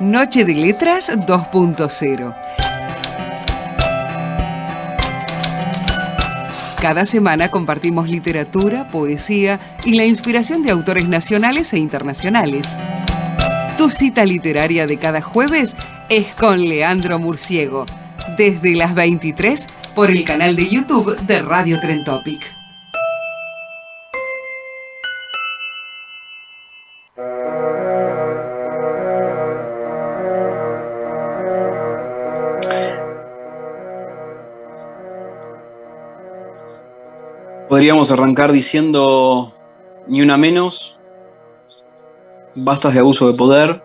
Noche de Letras 2.0. Cada semana compartimos literatura, poesía y la inspiración de autores nacionales e internacionales. Tu cita literaria de cada jueves es con Leandro Murciego, desde las 23 por el canal de YouTube de Radio Tren Podríamos arrancar diciendo ni una menos, basta de abuso de poder,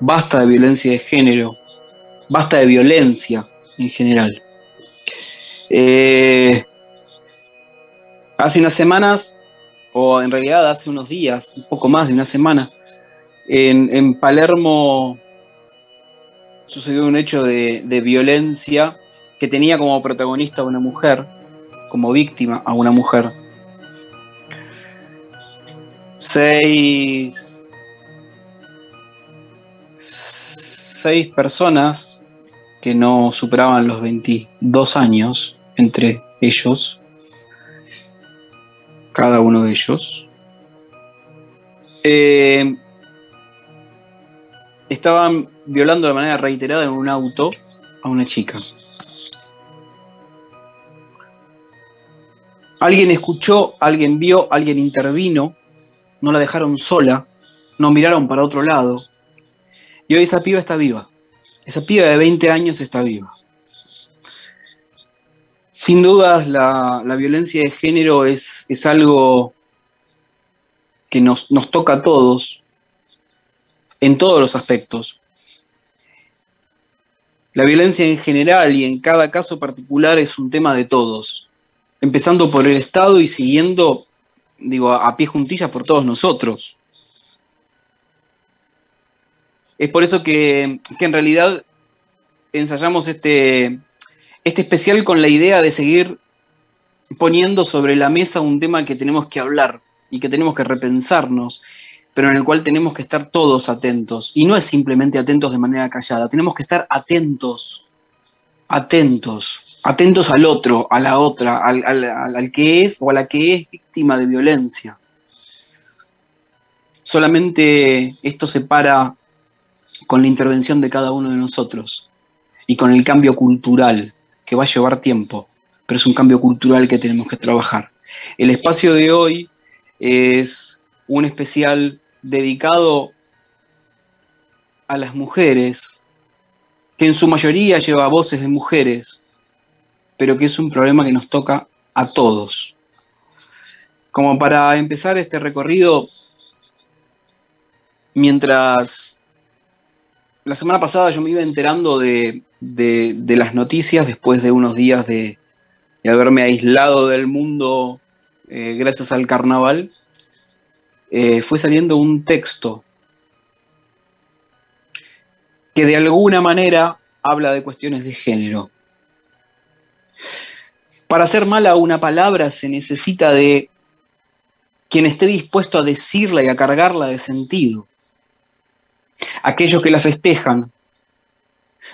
basta de violencia de género, basta de violencia en general. Eh, hace unas semanas, o en realidad hace unos días, un poco más de una semana, en, Palermo sucedió un hecho de, de, violencia que tenía como protagonista una mujer, como víctima a una mujer. Seis, personas que no superaban los 22 años entre ellos, cada uno de ellos, eh, estaban violando de manera reiterada en un auto a una chica. Alguien escuchó, alguien vio, alguien intervino, no la dejaron sola, no miraron para otro lado. Y hoy esa piba está viva. Esa piba de 20 años está viva. Sin dudas, la, violencia de género es, es algo que nos, nos, toca a todos, en todos los aspectos. La violencia en general y en cada caso particular es un tema de todos, empezando por el Estado y siguiendo, digo, a, pie juntillas por todos nosotros. Es por eso que, que en realidad ensayamos este, este especial con la idea de seguir poniendo sobre la mesa un tema que tenemos que hablar y que tenemos que repensarnos, pero en el cual tenemos que estar todos atentos. Y no es simplemente atentos de manera callada, tenemos que estar atentos, atentos, atentos al otro, a la otra, al, al que es o a la que es víctima de violencia. Solamente esto se para con la intervención de cada uno de nosotros y con el cambio cultural que va a llevar tiempo, pero es un cambio cultural que tenemos que trabajar. El espacio de hoy es un especial dedicado a las mujeres, que en su mayoría lleva voces de mujeres, pero que es un problema que nos toca a todos. Como para empezar este recorrido, mientras la semana pasada yo me iba enterando de, de, las noticias después de unos días de, haberme aislado del mundo eh, gracias al carnaval, eh, fue saliendo un texto que de alguna manera habla de cuestiones de género. Para hacer mala una palabra se necesita de quien esté dispuesto a decirla y a cargarla de sentido. Aquellos que la festejan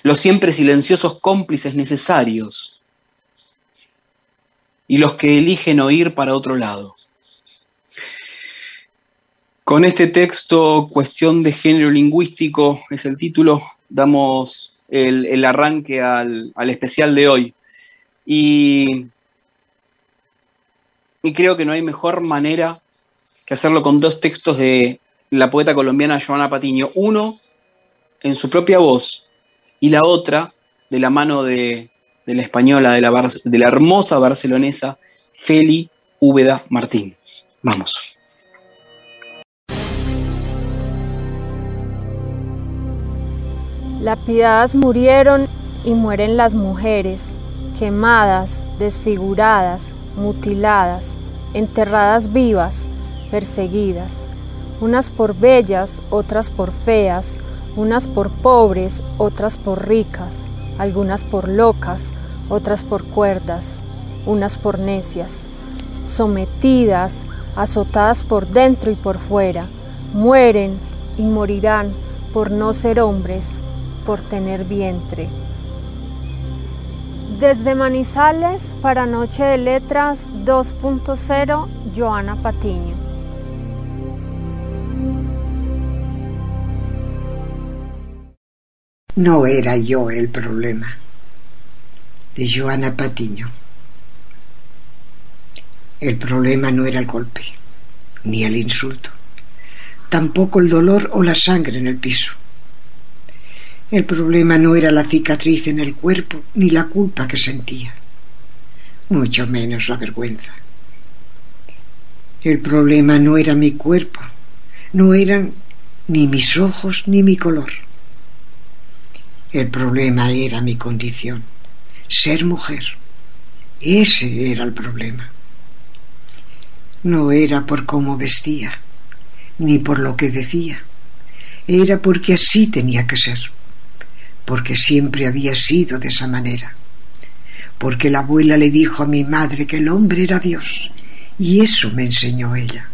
los siempre silenciosos cómplices necesarios y los que eligen oír para otro lado. Con este texto, Cuestión de Género Lingüístico, es el título, damos el, arranque al, especial de hoy. Y, y creo que no hay mejor manera que hacerlo con dos textos de la poeta colombiana Joana Patiño. Uno, en su propia voz, y la otra de la mano de, la española, de la, de la hermosa barcelonesa, Feli Úbeda Martín. Vamos. Lapidadas murieron y mueren las mujeres, quemadas, desfiguradas, mutiladas, enterradas vivas, perseguidas, unas por bellas, otras por feas, unas por pobres, otras por ricas, algunas por locas, otras por cuerdas, unas por necias, sometidas, azotadas por dentro y por fuera, mueren y morirán por no ser hombres, por tener vientre. Desde Manizales para Noche de Letras 2.0, Joana Patiño. No era yo el problema, de Joana Patiño. El problema no era el golpe, ni el insulto, tampoco el dolor o la sangre en el piso. El problema no era la cicatriz en el cuerpo ni la culpa que sentía, mucho menos la vergüenza. El problema no era mi cuerpo, no eran ni mis ojos ni mi color. El problema era mi condición, ser mujer. Ese era el problema. No era por cómo vestía, ni por lo que decía. Era porque así tenía que ser porque siempre había sido de esa manera, porque la abuela le dijo a mi madre que el hombre era Dios, y eso me enseñó ella.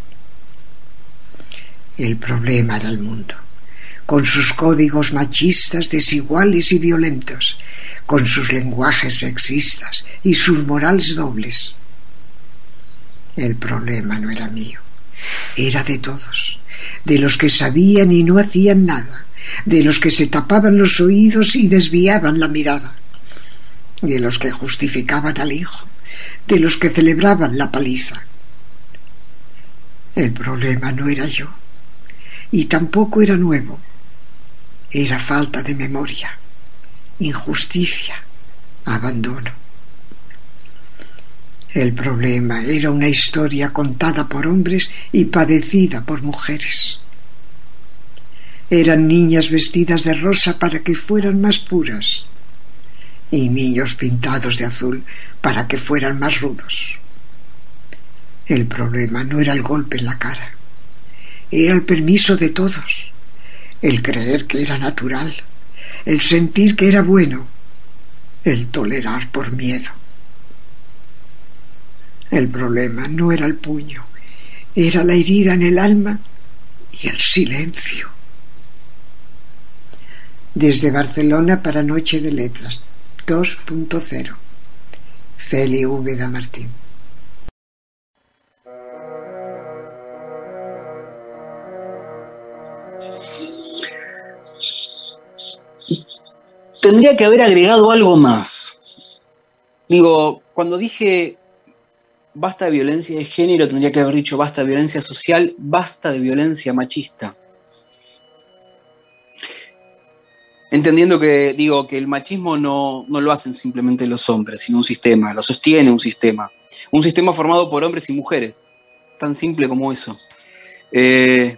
El problema era el mundo, con sus códigos machistas desiguales y violentos, con sus lenguajes sexistas y sus morales dobles. El problema no era mío, era de todos, de los que sabían y no hacían nada, de los que se tapaban los oídos y desviaban la mirada, de los que justificaban al hijo, de los que celebraban la paliza. El problema no era yo, y tampoco era nuevo, era falta de memoria, injusticia, abandono. El problema era una historia contada por hombres y padecida por mujeres. Eran niñas vestidas de rosa para que fueran más puras. Y niños pintados de azul para que fueran más rudos. El problema no era el golpe en la cara, era el permiso de todos, el creer que era natural, el sentir que era bueno, el tolerar por miedo. El problema no era el puño, era la herida en el alma y el silencio desde Barcelona para Noche de Letras 2.0. Feli Úbeda Martín. Tendría que haber agregado algo más. Digo, cuando dije basta de violencia de género, tendría que haber dicho basta de violencia social, basta de violencia machista. Entendiendo que digo que el machismo no, lo hacen simplemente los hombres, sino un sistema, lo sostiene un sistema. Un sistema formado por hombres y mujeres. Tan simple como eso. Eh,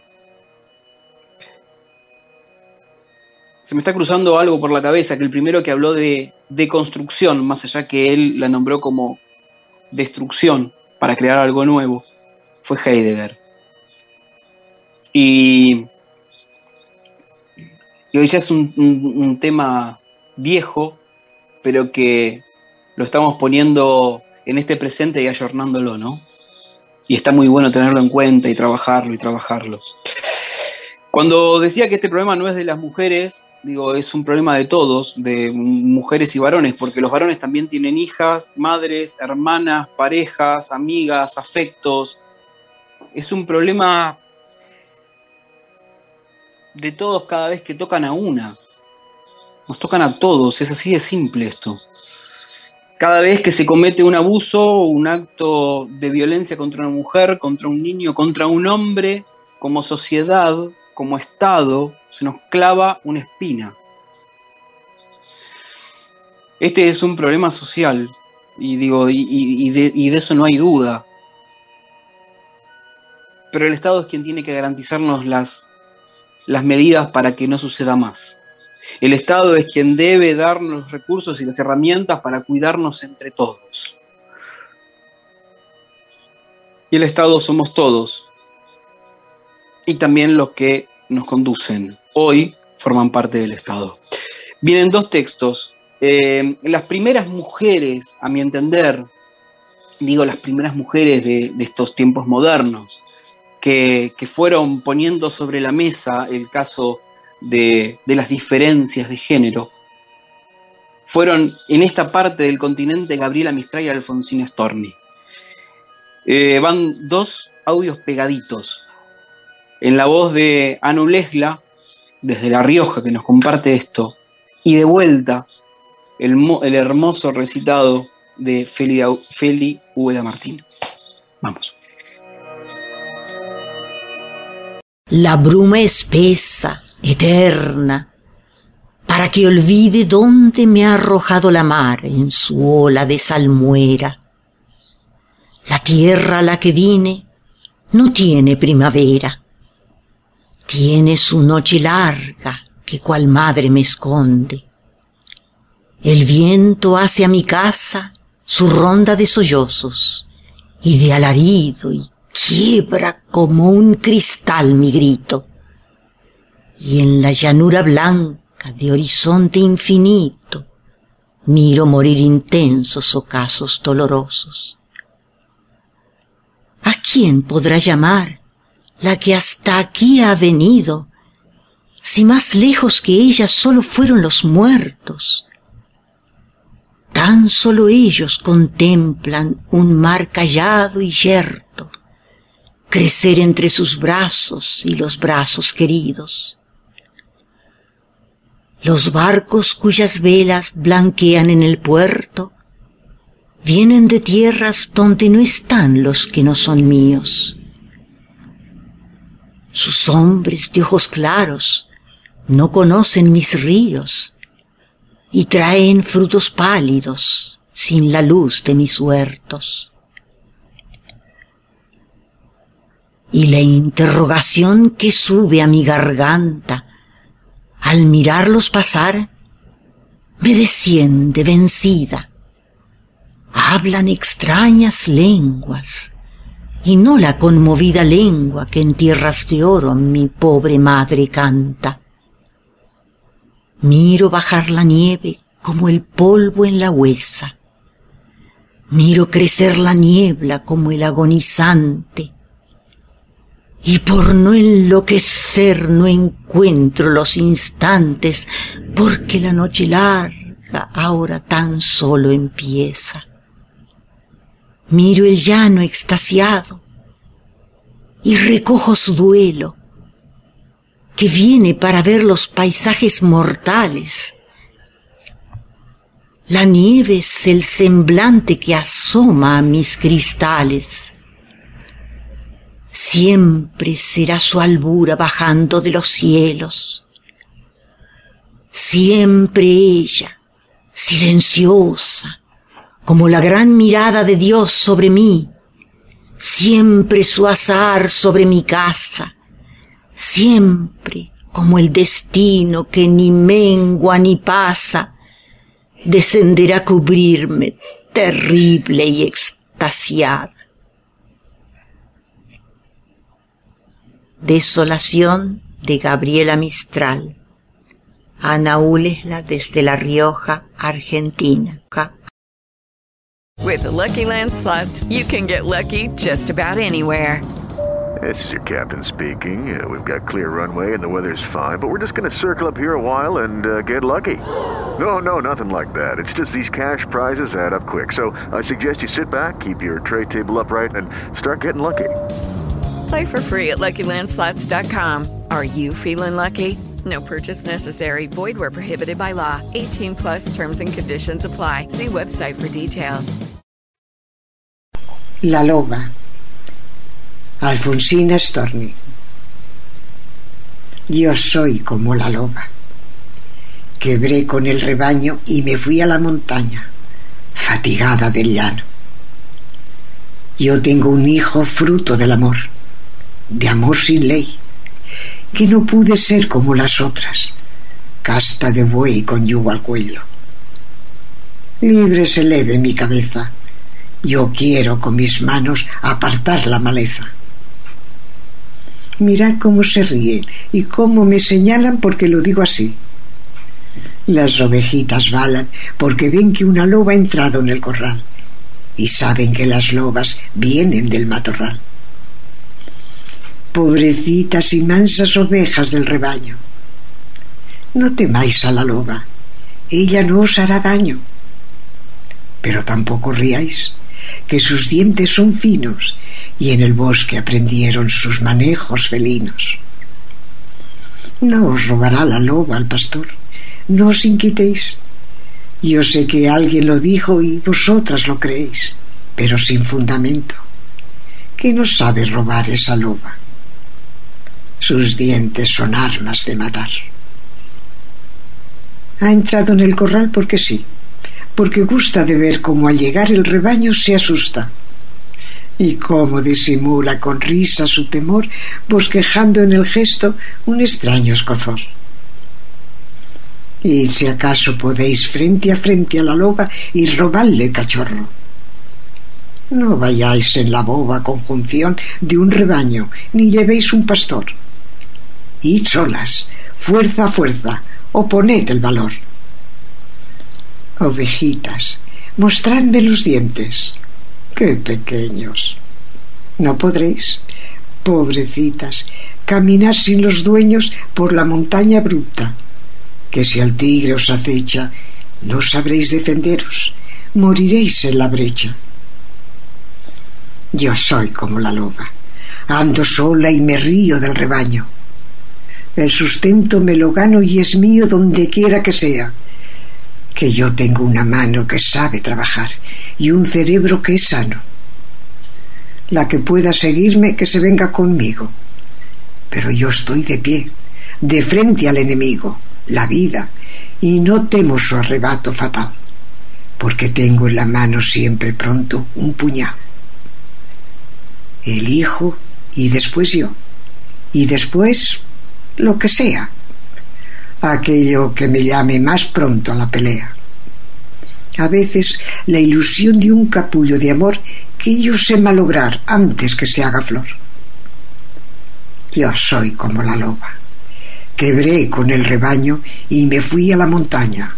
se me está cruzando algo por la cabeza, que el primero que habló de deconstrucción, más allá que él la nombró como destrucción para crear algo nuevo, fue Heidegger. Y y hoy ya es un, tema viejo, pero que lo estamos poniendo en este presente y ayornándolo, ¿no? Y está muy bueno tenerlo en cuenta y trabajarlo y trabajarlo. Cuando decía que este problema no es de las mujeres, digo, es un problema de todos, de mujeres y varones, porque los varones también tienen hijas, madres, hermanas, parejas, amigas, afectos. Es un problema de todos cada vez que tocan a una. Nos tocan a todos, es así de simple esto. Cada vez que se comete un abuso un acto de violencia contra una mujer, contra un niño, contra un hombre, como sociedad, como Estado, se nos clava una espina. Este es un problema social, y digo, y, y de eso no hay duda. Pero el Estado es quien tiene que garantizarnos las las medidas para que no suceda más. El Estado es quien debe darnos los recursos y las herramientas para cuidarnos entre todos. Y el Estado somos todos. Y también los que nos conducen. Hoy forman parte del Estado. Vienen dos textos. Eh, las primeras mujeres, a mi entender, digo las primeras mujeres de, estos tiempos modernos, que, fueron poniendo sobre la mesa el caso de, las diferencias de género, fueron en esta parte del continente Gabriela Mistral y Alfonsina Storni. Eh, van dos audios pegaditos. En la voz de Anu Lesla, desde La Rioja, que nos comparte esto, y de vuelta el, el hermoso recitado de Feli, Feli Martín. Vamos. La bruma espesa, eterna, para que olvide dónde me ha arrojado la mar en su ola de salmuera. La tierra a la que vine no tiene primavera, tiene su noche larga que cual madre me esconde. El viento hace a mi casa su ronda de sollozos y de alarido y quiebra como un cristal mi grito. Y en la llanura blanca de horizonte infinito miro morir intensos ocasos dolorosos. ¿A quién podrá llamar la que hasta aquí ha venido, si más lejos que ella solo fueron los muertos, Tan solo ellos contemplan un mar callado y yerto, crecer entre sus brazos y los brazos queridos. Los barcos cuyas velas blanquean en el puerto vienen de tierras donde no están los que no son míos. Sus hombres de ojos claros no conocen mis ríos y traen frutos pálidos sin la luz de mis huertos. Y la interrogación que sube a mi garganta al mirarlos pasar me desciende vencida. Hablan extrañas lenguas y no la conmovida lengua que en tierras de oro mi pobre madre canta. Miro bajar la nieve como el polvo en la huesa. Miro crecer la niebla como el agonizante. Y por no enloquecer no encuentro los instantes, porque la noche larga ahora tan solo empieza. Miro el llano extasiado y recojo su duelo que viene para ver los paisajes mortales. La nieve es el semblante que asoma a mis cristales. Siempre será su albura bajando de los cielos. Siempre ella, silenciosa, como la gran mirada de Dios sobre mí. Siempre su azar sobre mi casa siempre como el destino que ni mengua ni pasa, descenderá a cubrirme terrible y extasiada. Desolación de Gabriela Mistral. Ana Ulesla desde La Rioja, Argentina. With the Lucky Land slots, you can get lucky just about anywhere. This is your captain speaking. Uh, we've got clear runway and the weather's fine, but we're just going to circle up here a while and uh, get lucky. No, no, nothing like that. It's just these cash prizes add up quick. So I suggest you sit back, keep your tray table upright, and start getting lucky. Play for free at LuckyLandSlots.com. Are you feeling lucky? No purchase necessary. Void where prohibited by law. 18 plus terms and conditions apply. See website for details. La Loba Alfonsina Storni. Yo soy como la loba. Quebré con el rebaño y me fui a la montaña, fatigada del llano. Yo tengo un hijo fruto del amor, de amor sin ley, que no pude ser como las otras, casta de buey con yugo al cuello. Libre se leve mi cabeza, yo quiero con mis manos apartar la maleza. Mirad cómo se ríen y cómo me señalan porque lo digo así. Las ovejitas balan porque ven que una loba ha entrado en el corral y saben que las lobas vienen del matorral. Pobrecitas y mansas ovejas del rebaño. No temáis a la loba, ella no os hará daño. Pero tampoco riáis, que sus dientes son finos y en el bosque aprendieron sus manejos felinos. No os robará la loba al pastor, no os inquietéis. Yo sé que alguien lo dijo y vosotras lo creéis, pero sin fundamento. ¿Qué no sabe robar esa loba? Sus dientes son armas de matar. Ha entrado en el corral porque sí, porque gusta de ver cómo al llegar el rebaño se asusta y cómo disimula con risa su temor, bosquejando en el gesto un extraño escozor. Y si acaso podéis frente a frente a la loba y robarle cachorro. No vayáis en la boba conjunción de un rebaño, ni llevéis un pastor. Id solas, fuerza fuerza, oponed el valor. Ovejitas, mostradme los dientes. ¡Qué pequeños! No podréis, pobrecitas, caminar sin los dueños por la montaña bruta, que si el tigre os acecha, no sabréis defenderos, moriréis en la brecha. Yo soy como la loba, ando sola y me río del rebaño. El sustento me lo gano y es mío donde quiera que sea, que yo tengo una mano que sabe trabajar y un cerebro que es sano. La que pueda seguirme, que se venga conmigo. Pero yo estoy de pie, de frente al enemigo, la vida, y no temo su arrebato fatal, porque tengo en la mano siempre pronto un puñal. El hijo y después yo, y después lo que sea, aquello que me llame más pronto a la pelea. A veces la ilusión de un capullo de amor que yo sé malograr antes que se haga flor. Yo soy como la loba. Quebré con el rebaño y me fui a la montaña,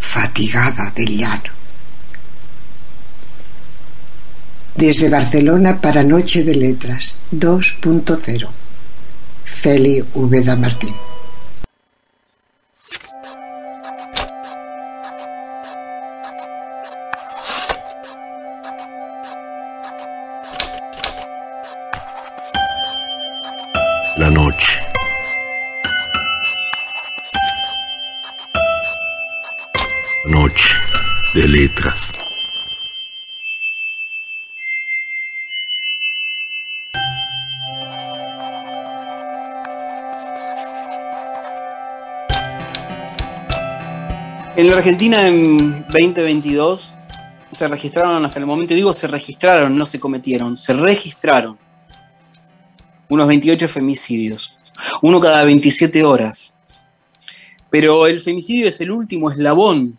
fatigada del llano. Desde Barcelona para Noche de Letras 2.0. Feli Úbeda Martín. La noche. Noche de letras. En la Argentina en 2022 se registraron hasta el momento, digo se registraron, no se cometieron, se registraron unos 28 femicidios, uno cada 27 horas. Pero el femicidio es el último eslabón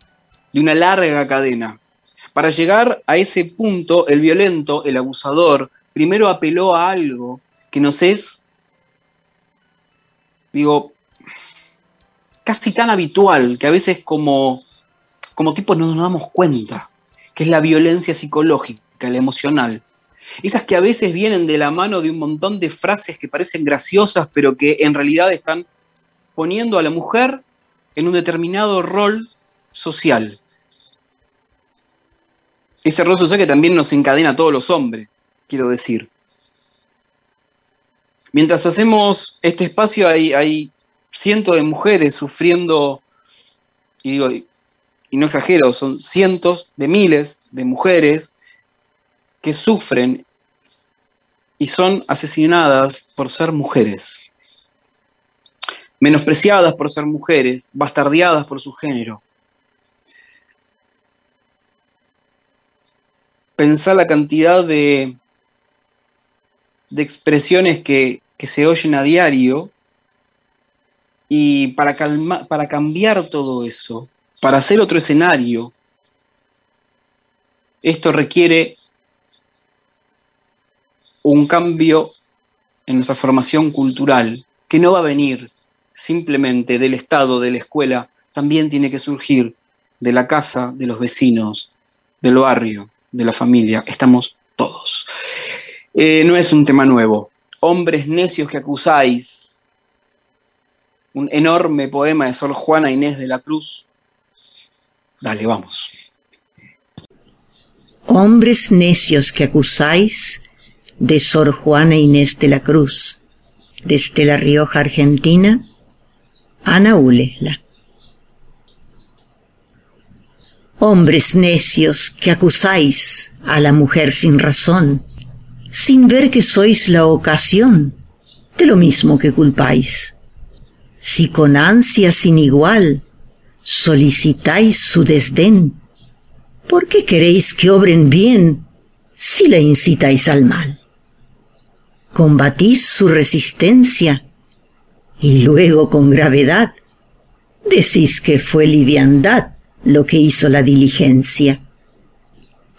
de una larga cadena. Para llegar a ese punto, el violento, el abusador, primero apeló a algo que nos es, digo, casi tan habitual que a veces como, como no nos damos cuenta, que es la violencia psicológica, la emocional. Esas que a veces vienen de la mano de un montón de frases que parecen graciosas, pero que en realidad están poniendo a la mujer en un determinado rol social. Ese rol social que también nos encadena a todos los hombres, quiero decir. Mientras hacemos este espacio hay, hay cientos de mujeres sufriendo, y digo, y no exagero, son cientos de miles de mujeres que sufren y son asesinadas por ser mujeres, menospreciadas por ser mujeres, bastardeadas por su género. Pensar la cantidad de, de expresiones que, que se oyen a diario Y para, para cambiar todo eso, para hacer otro escenario, esto requiere un cambio en nuestra formación cultural, que no va a venir simplemente del Estado, de la escuela, también tiene que surgir de la casa, de los vecinos, del barrio, de la familia. Estamos todos. Eh, no es un tema nuevo. Hombres necios que acusáis. Un enorme poema de Sor Juana Inés de la Cruz. Dale, vamos. Hombres necios que acusáis de Sor Juana Inés de la Cruz, desde La Rioja, Argentina, Ana Ulesla. Hombres necios que acusáis a la mujer sin razón, sin ver que sois la ocasión de lo mismo que culpáis. Si con ansia sin igual solicitáis su desdén, ¿por qué queréis que obren bien si la incitáis al mal? Combatís su resistencia y luego con gravedad decís que fue liviandad lo que hizo la diligencia.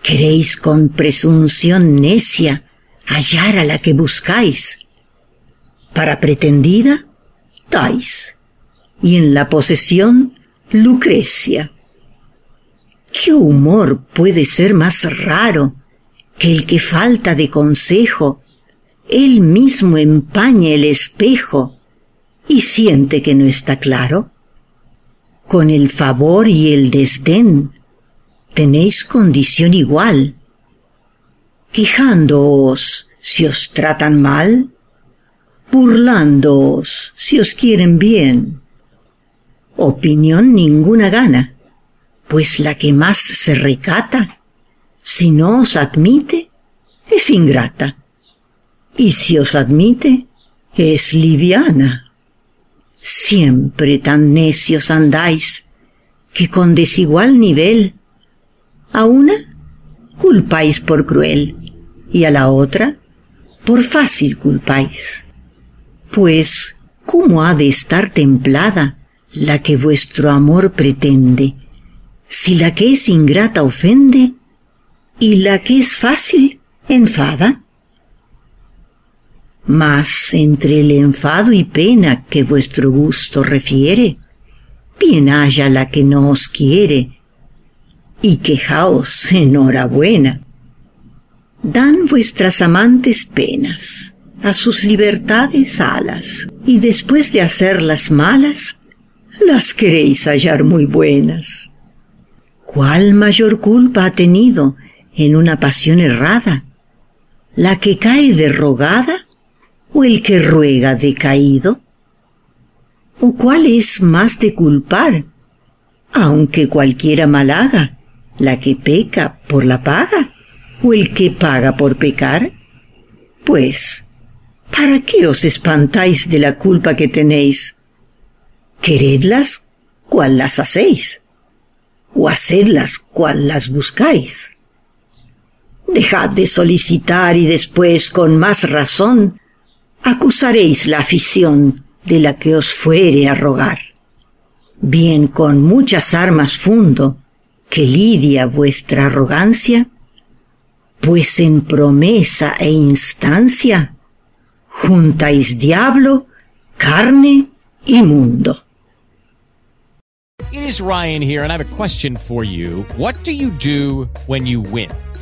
Queréis con presunción necia hallar a la que buscáis. Para pretendida, y en la posesión, Lucrecia. ¿Qué humor puede ser más raro que el que falta de consejo, él mismo empaña el espejo y siente que no está claro? Con el favor y el desdén tenéis condición igual. Quejándoos si os tratan mal, burlándoos si os quieren bien. Opinión ninguna gana, pues la que más se recata, si no os admite, es ingrata, y si os admite, es liviana. Siempre tan necios andáis, que con desigual nivel, a una culpáis por cruel, y a la otra por fácil culpáis. Pues, ¿cómo ha de estar templada la que vuestro amor pretende, si la que es ingrata ofende y la que es fácil enfada? Mas entre el enfado y pena que vuestro gusto refiere, bien haya la que no os quiere, y quejaos enhorabuena. Dan vuestras amantes penas, a sus libertades alas, y después de hacerlas malas, las queréis hallar muy buenas. ¿Cuál mayor culpa ha tenido en una pasión errada? ¿La que cae derrogada o el que ruega decaído? ¿O cuál es más de culpar? Aunque cualquiera mal haga, la que peca por la paga, o el que paga por pecar? Pues, ¿para qué os espantáis de la culpa que tenéis? Queredlas cual las hacéis, o hacedlas cual las buscáis. Dejad de solicitar y después, con más razón, acusaréis la afición de la que os fuere a rogar. Bien con muchas armas fundo que lidia vuestra arrogancia, pues en promesa e instancia juntáis diablo, carne y mundo. It is Ryan here and I have a question for you. What do you do when you win?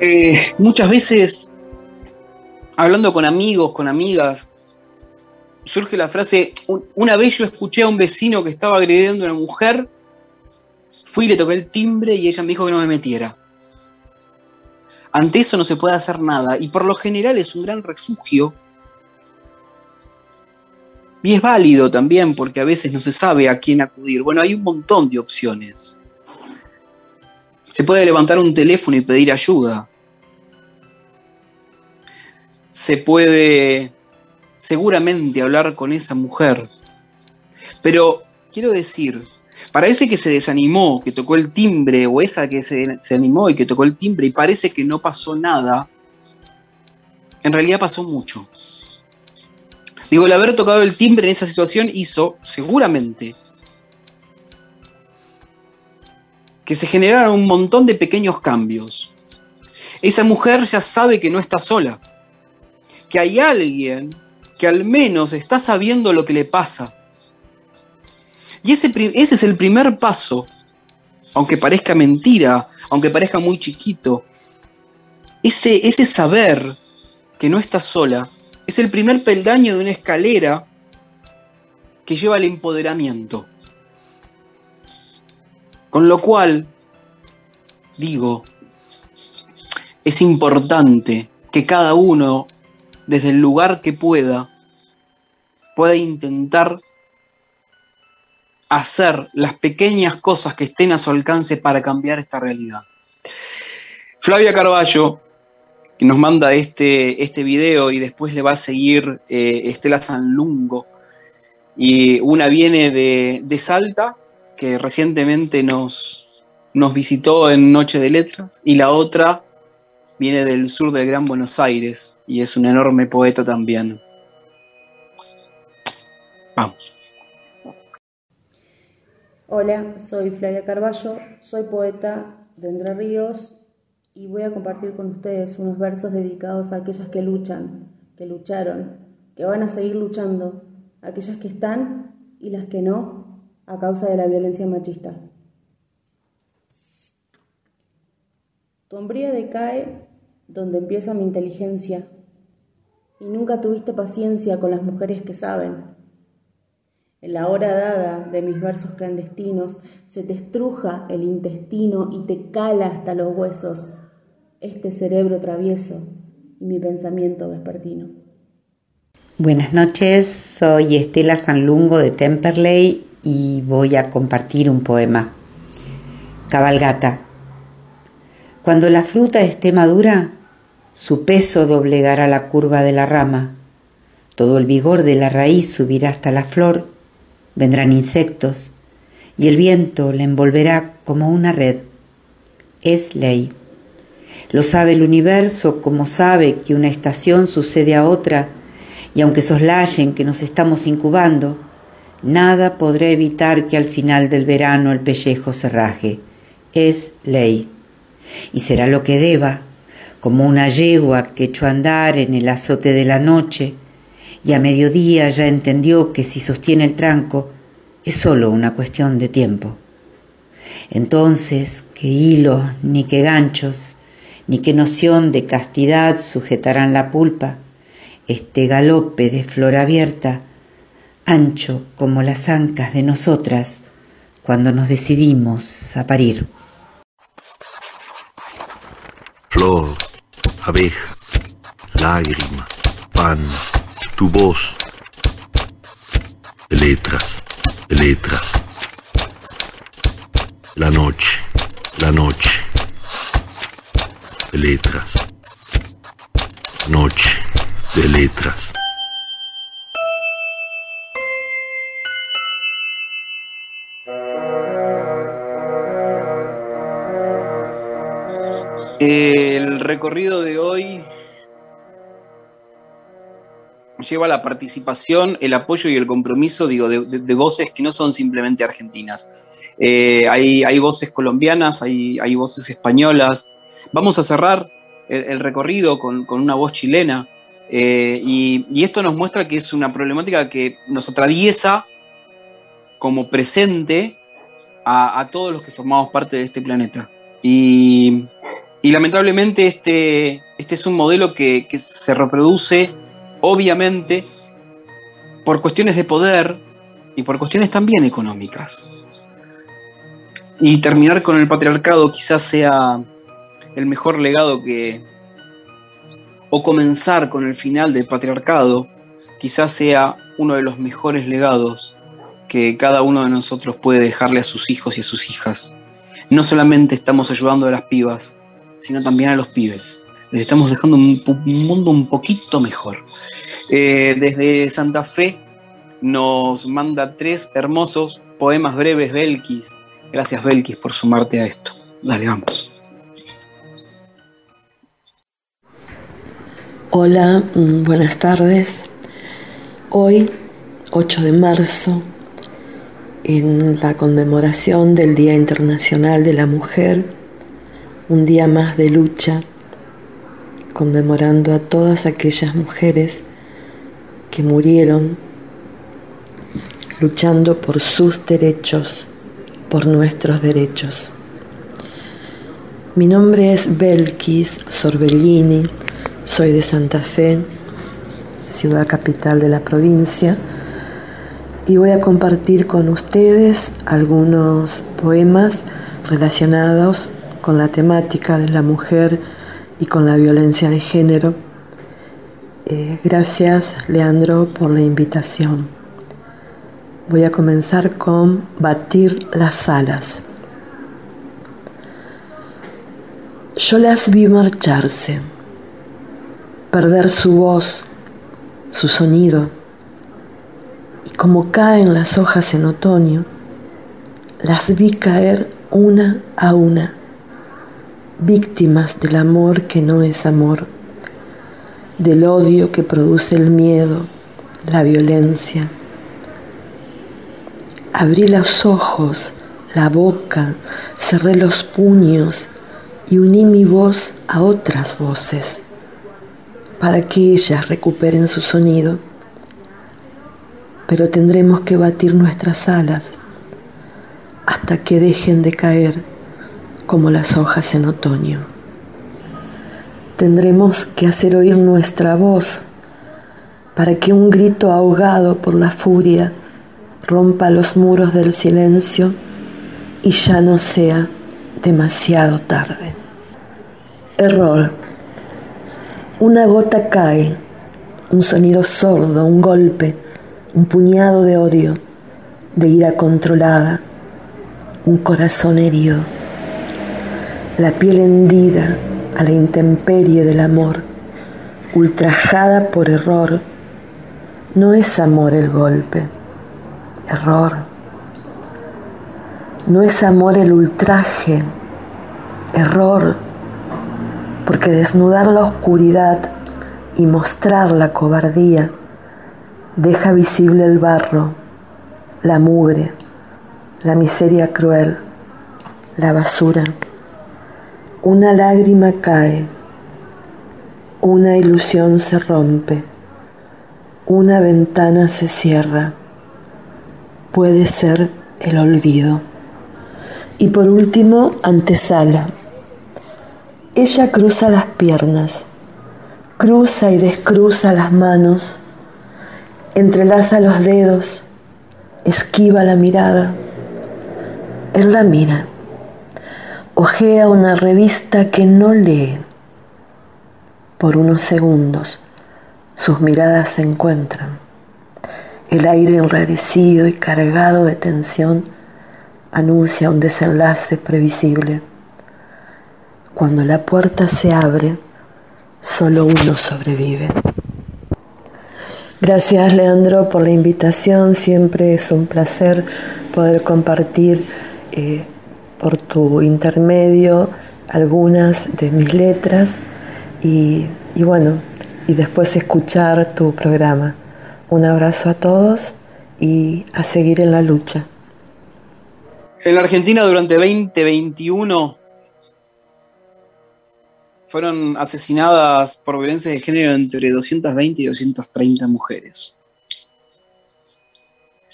Eh, muchas veces, hablando con amigos, con amigas, surge la frase, "Un- una vez yo escuché a un vecino que estaba agrediendo a una mujer, fui y le toqué el timbre y ella me dijo que no me metiera. Ante eso no se puede hacer nada y por lo general es un gran refugio. Y es válido también porque a veces no se sabe a quién acudir. Bueno, hay un montón de opciones. Se puede levantar un teléfono y pedir ayuda. Se puede seguramente hablar con esa mujer. Pero quiero decir, para ese que se desanimó, que tocó el timbre, o esa que se, se animó y que tocó el timbre y parece que no pasó nada, en realidad pasó mucho. Digo, el haber tocado el timbre en esa situación hizo, seguramente, que se generaran un montón de pequeños cambios. Esa mujer ya sabe que no está sola, que hay alguien que al menos está sabiendo lo que le pasa. Y ese, ese es el primer paso, aunque parezca mentira, aunque parezca muy chiquito. Ese, ese saber que no está sola es el primer peldaño de una escalera que lleva al empoderamiento. Con lo cual, digo, es importante que cada uno, desde el lugar que pueda, pueda intentar hacer las pequeñas cosas que estén a su alcance para cambiar esta realidad. Flavia Carballo, que nos manda este, este video y después le va a seguir eh, Estela Sanlungo. Y una viene de, de Salta, que recientemente nos, nos visitó en Noche de Letras, y la otra viene del sur del Gran Buenos Aires y es un enorme poeta también. Vamos. Hola, soy Flavia Carballo, soy poeta de Entre Ríos y voy a compartir con ustedes unos versos dedicados a aquellas que luchan, que lucharon, que van a seguir luchando, aquellas que están y las que no a causa de la violencia machista. Tu hombría decae donde empieza mi inteligencia y nunca tuviste paciencia con las mujeres que saben. En la hora dada de mis versos clandestinos se te estruja el intestino y te cala hasta los huesos este cerebro travieso y mi pensamiento vespertino. Buenas noches, soy Estela Sanlungo de Temperley y voy a compartir un poema. Cabalgata. Cuando la fruta esté madura, su peso doblegará la curva de la rama, todo el vigor de la raíz subirá hasta la flor, vendrán insectos y el viento la envolverá como una red. Es ley. Lo sabe el universo como sabe que una estación sucede a otra y aunque soslayen que nos estamos incubando, nada podrá evitar que al final del verano el pellejo se raje. Es ley. Y será lo que deba, como una yegua que echó a andar en el azote de la noche, y a mediodía ya entendió que si sostiene el tranco es sólo una cuestión de tiempo. Entonces, qué hilos, ni qué ganchos, ni qué noción de castidad sujetarán la pulpa, este galope de flor abierta, ancho como las ancas de nosotras cuando nos decidimos a parir. Flor, abeja, lágrima, pan, tu voz. Letras, letras. La noche, la noche. Letras. Noche de letras. Recorrido de hoy lleva la participación, el apoyo y el compromiso, digo, de, voces que no son simplemente argentinas. Eh, hay, voces colombianas, hay, voces españolas. Vamos a cerrar el, recorrido con, una voz chilena. Eh, y, y, esto nos muestra que es una problemática que nos atraviesa como presente a, a todos los que formamos parte de este planeta. Y, y lamentablemente este, este, es un modelo que, que se reproduce obviamente por cuestiones de poder y por cuestiones también económicas. Y terminar con el patriarcado quizás sea el mejor legado que... o comenzar con el final del patriarcado quizás sea uno de los mejores legados que cada uno de nosotros puede dejarle a sus hijos y a sus hijas. No solamente estamos ayudando a las pibas, sino también a los pibes. Les estamos dejando un, un mundo un poquito mejor. Eh, desde Santa Fe nos manda tres hermosos poemas breves Belkis. Gracias Belkis por sumarte a esto. Dale, vamos. Hola, mm, buenas tardes. Hoy, 8 de marzo, en la conmemoración del Día Internacional de la Mujer, un día más de lucha, conmemorando a todas aquellas mujeres que murieron luchando por sus derechos, por nuestros derechos. Mi nombre es Belkis Sorbellini, soy de Santa Fe, ciudad capital de la provincia, y voy a compartir con ustedes algunos poemas relacionados con la temática de la mujer y con la violencia de género eh, gracias, Leandro, por la invitación. Voy a comenzar con batir las alas. Yo las vi marcharse, perder su voz, su sonido, y como caen las hojas en otoño, las vi caer una a una, víctimas del amor que no es amor del odio que produce el miedo, la violencia. Abrí los ojos, la boca, cerré los puños y uní mi voz a otras voces para que ellas recuperen su sonido. Pero tendremos que batir nuestras alas hasta que dejen de caer como las hojas en otoño. Tendremos que hacer oír nuestra voz para que un grito ahogado por la furia rompa los muros del silencio y ya no sea demasiado tarde. Error. Una gota cae, un sonido sordo, un golpe, un puñado de odio, de ira controlada, un corazón herido, la piel hendida, a la intemperie del amor, ultrajada por error. No es amor el golpe, error. No es amor el ultraje, error, porque desnudar la oscuridad y mostrar la cobardía deja visible el barro, la mugre, la miseria cruel, la basura. Una lágrima cae, una ilusión se rompe, una ventana se cierra, puede ser el olvido. Y por último, antesala. Ella cruza las piernas, cruza y descruza las manos, entrelaza los dedos, esquiva la mirada. Él la mira ojea una revista que no lee. Por unos segundos sus miradas se encuentran. El aire enrarecido y cargado de tensión anuncia un desenlace previsible. Cuando la puerta se abre, solo uno sobrevive. Gracias Leandro por la invitación, siempre es un placer poder compartir eh, por tu intermedio algunas de mis letras y, y bueno, y después escuchar tu programa. Un abrazo a todos y a seguir en la lucha. En la Argentina durante 2021 fueron asesinadas por violencia de género entre 220 y 230 mujeres.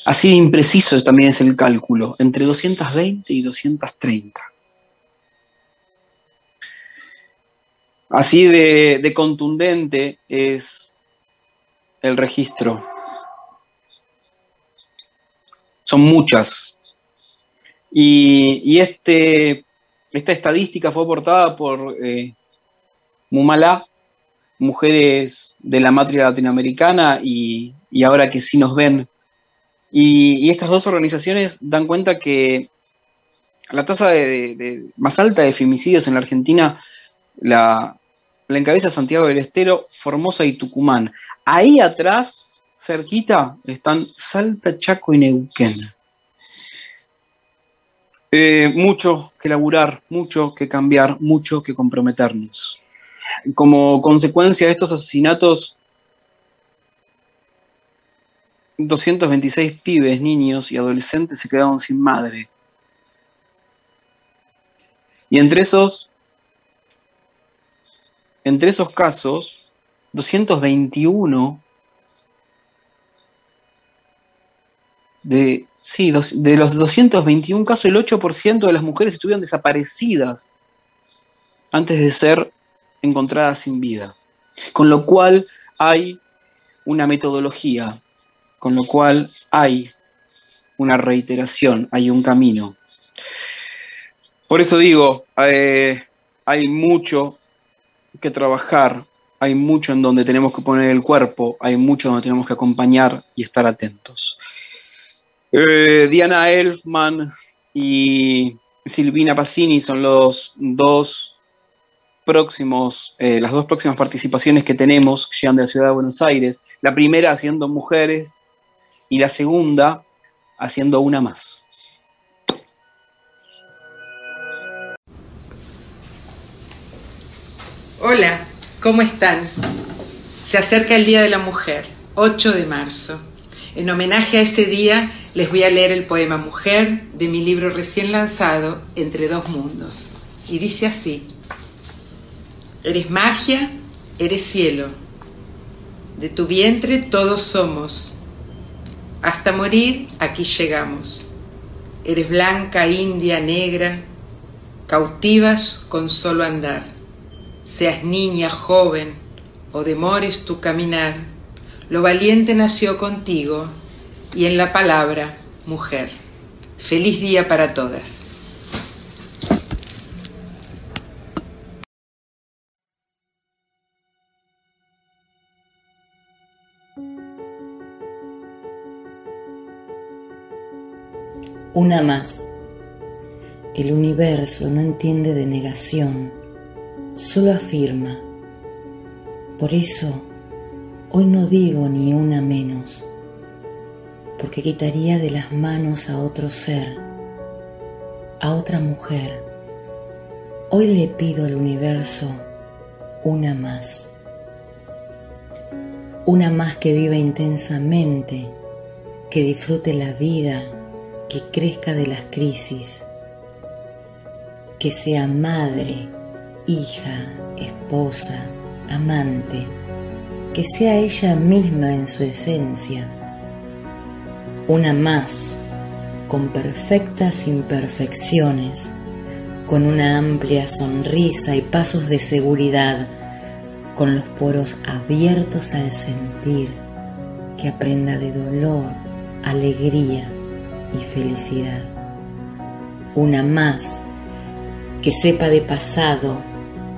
Así de impreciso también es el cálculo, entre 220 y 230. Así de, de contundente es el registro. Son muchas. Y, este, esta estadística fue aportada por eh, Mumala, mujeres de la matria latinoamericana y ahora que sí nos ven. Y, estas dos organizaciones dan cuenta que la tasa de, más alta de femicidios en la Argentina la, la encabeza Santiago del Estero, Formosa y Tucumán. Ahí atrás, cerquita, están Salta, Chaco y Neuquén. Eh, mucho que laburar, mucho que cambiar, mucho que comprometernos. Como consecuencia de estos asesinatos, 226 pibes, niños y adolescentes se quedaron sin madre. Y entre esos, entre esos casos, 221 de, sí, de los 221 casos, el 8% de las mujeres estuvieron desaparecidas antes de ser encontradas sin vida. Con lo cual hay una metodología, con lo cual hay una reiteración, hay un camino. Por eso digo, eh, hay mucho que trabajar, hay mucho en donde tenemos que poner el cuerpo, hay mucho donde tenemos que acompañar y estar atentos. Eh, Diana Elfman y Silvina Pacini son los dos próximos, eh, las dos próximas participaciones que tenemos que llegan de la ciudad de Buenos Aires. La primera haciendo mujeres y la segunda haciendo una más. Hola, ¿cómo están? Se acerca el Día de la Mujer, 8 de marzo. En homenaje a ese día les voy a leer el poema Mujer de mi libro recién lanzado, Entre dos mundos. Y dice así, eres magia, eres cielo, de tu vientre todos somos, hasta morir aquí llegamos. Eres blanca, india, negra, cautivas con solo andar, seas niña, joven o demores tu caminar, lo valiente nació contigo y en la palabra mujer. Feliz día para todas. Una más. El universo no entiende de negación, solo afirma. Por eso, hoy no digo ni una menos porque quitaría de las manos a otro ser, a otra mujer. Hoy le pido al universo una más, una más que viva intensamente, que disfrute la vida, que crezca de las crisis, que sea madre, hija, esposa, amante, que sea ella misma en su esencia una más, con perfectas imperfecciones, con una amplia sonrisa y pasos de seguridad, con los poros abiertos al sentir, que aprenda de dolor, alegría y felicidad. Una más, que sepa de pasado,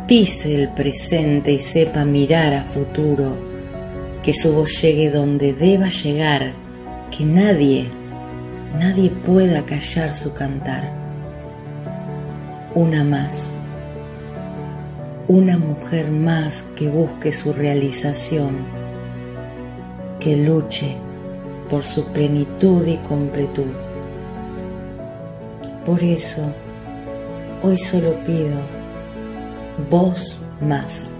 pise el presente y sepa mirar a futuro, que su voz llegue donde deba llegar que nadie, nadie pueda callar su cantar. Una más, una mujer más que busque su realización, que luche por su plenitud y completud. Por eso, hoy solo pido voz más,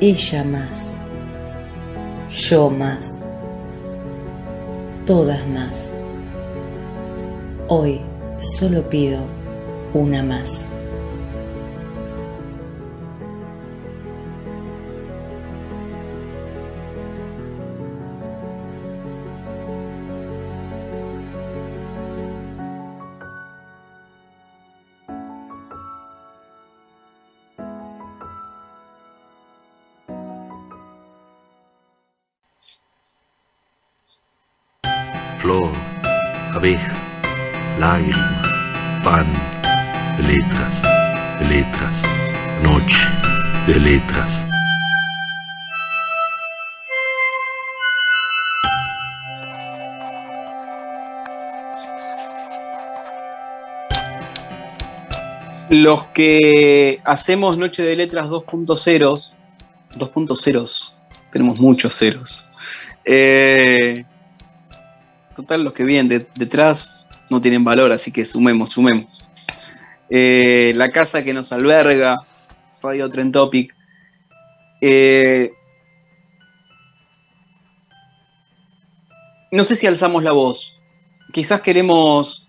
ella más, yo más, todas más. Hoy solo pido una más. Los que hacemos Noche de Letras 2.0, 2.0, tenemos muchos ceros. Eh, total, los que vienen de- detrás no tienen valor, así que sumemos, sumemos. Eh, la casa que nos alberga, Radio Trend Topic. eh, no sé si alzamos la voz. Quizás queremos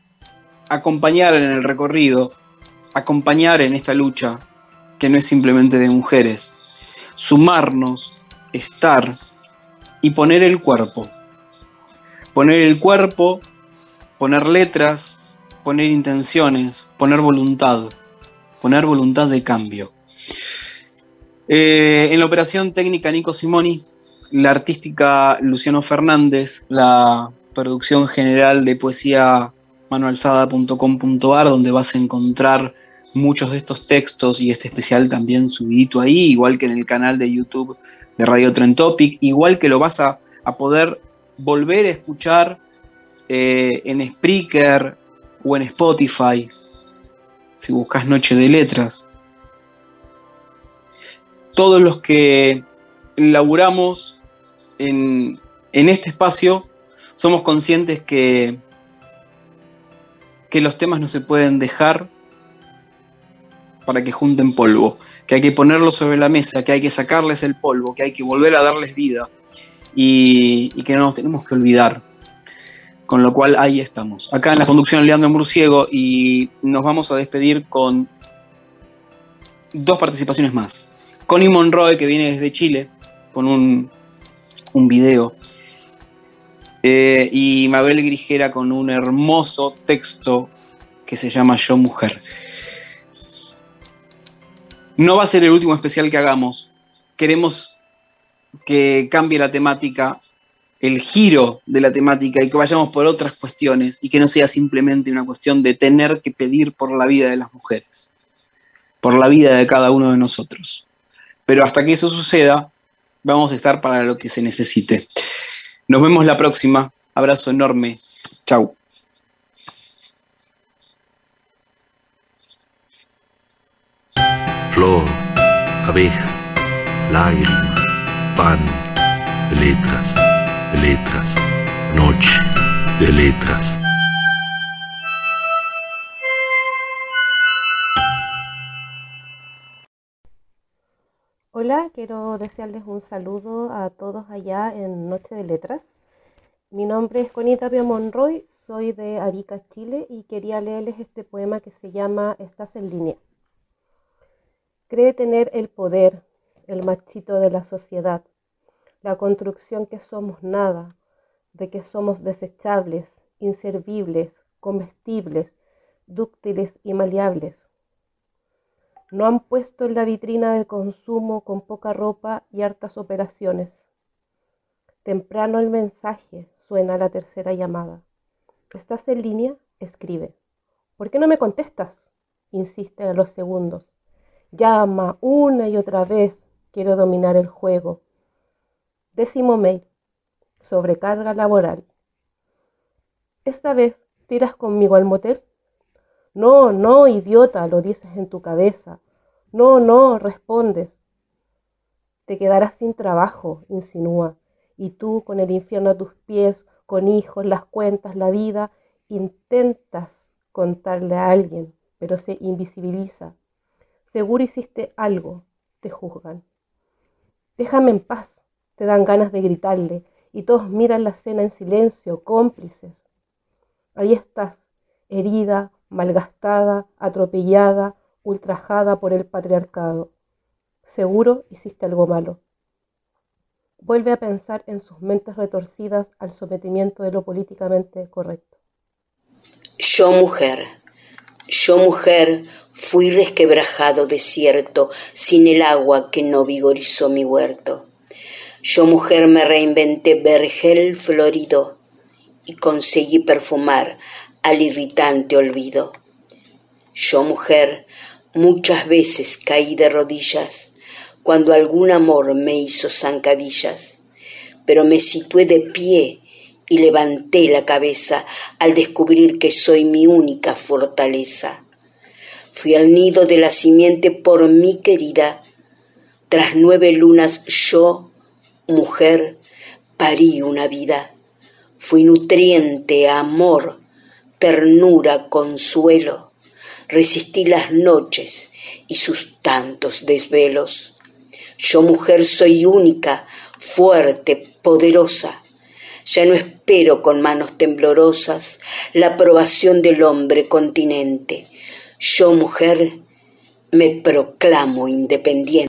acompañar en el recorrido, acompañar en esta lucha, que no es simplemente de mujeres. Sumarnos, estar y poner el cuerpo poner el cuerpo, poner letras, poner intenciones, poner voluntad, poner voluntad de cambio. Eh, en la operación técnica Nico Simoni, la artística Luciano Fernández, la producción general de poesía manualzada.com.ar, donde vas a encontrar muchos de estos textos y este especial también subidito ahí, igual que en el canal de YouTube de Radio Trend Topic, igual que lo vas a, a poder volver a escuchar eh, en Spreaker o en Spotify, si buscas Noche de Letras. Todos los que laburamos en, en este espacio somos conscientes que, que los temas no se pueden dejar para que junten polvo, que hay que ponerlos sobre la mesa, que hay que sacarles el polvo, que hay que volver a darles vida y, y que no nos tenemos que olvidar. Con lo cual ahí estamos. Acá en la conducción Leandro Murciego y nos vamos a despedir con dos participaciones más. Connie Monroe, que viene desde Chile, con un, un video. Eh, y Mabel Grijera con un hermoso texto que se llama Yo Mujer. No va a ser el último especial que hagamos. Queremos que cambie la temática, el giro de la temática y que vayamos por otras cuestiones y que no sea simplemente una cuestión de tener que pedir por la vida de las mujeres, por la vida de cada uno de nosotros. Pero hasta que eso suceda, vamos a estar para lo que se necesite. Nos vemos la próxima. Abrazo enorme. Chau. flor, abeja, lágrima, pan, de letras, de letras, noche, de letras. Hola, quiero desearles un saludo a todos allá en Noche de Letras. Mi nombre es Conita Pia Monroy, soy de Arica, Chile y quería leerles este poema que se llama Estás en línea. Cree tener el poder, el machito de la sociedad, la construcción que somos nada, de que somos desechables, inservibles, comestibles, dúctiles y maleables. No han puesto en la vitrina del consumo con poca ropa y hartas operaciones. Temprano el mensaje, suena la tercera llamada. ¿Estás en línea? Escribe. ¿Por qué no me contestas? Insiste a los segundos. Llama una y otra vez. Quiero dominar el juego. Décimo mail. Sobrecarga laboral. Esta vez tiras conmigo al motel. No, no, idiota, lo dices en tu cabeza. No, no, respondes. Te quedarás sin trabajo, insinúa. Y tú, con el infierno a tus pies, con hijos, las cuentas, la vida, intentas contarle a alguien, pero se invisibiliza. Seguro hiciste algo, te juzgan. Déjame en paz, te dan ganas de gritarle, y todos miran la escena en silencio, cómplices. Ahí estás, herida, malgastada, atropellada, ultrajada por el patriarcado. Seguro hiciste algo malo. Vuelve a pensar en sus mentes retorcidas al sometimiento de lo políticamente correcto. Yo mujer, yo mujer, fui resquebrajado desierto, sin el agua que no vigorizó mi huerto. Yo mujer me reinventé vergel florido y conseguí perfumar al irritante olvido. Yo mujer muchas veces caí de rodillas cuando algún amor me hizo zancadillas, pero me situé de pie y levanté la cabeza al descubrir que soy mi única fortaleza. Fui al nido de la simiente por mi querida. Tras nueve lunas yo, mujer, parí una vida. Fui nutriente, amor, ternura, consuelo. Resistí las noches y sus tantos desvelos. Yo, mujer, soy única, fuerte, poderosa. Ya no espero con manos temblorosas la aprobación del hombre continente. Yo, mujer, me proclamo independiente.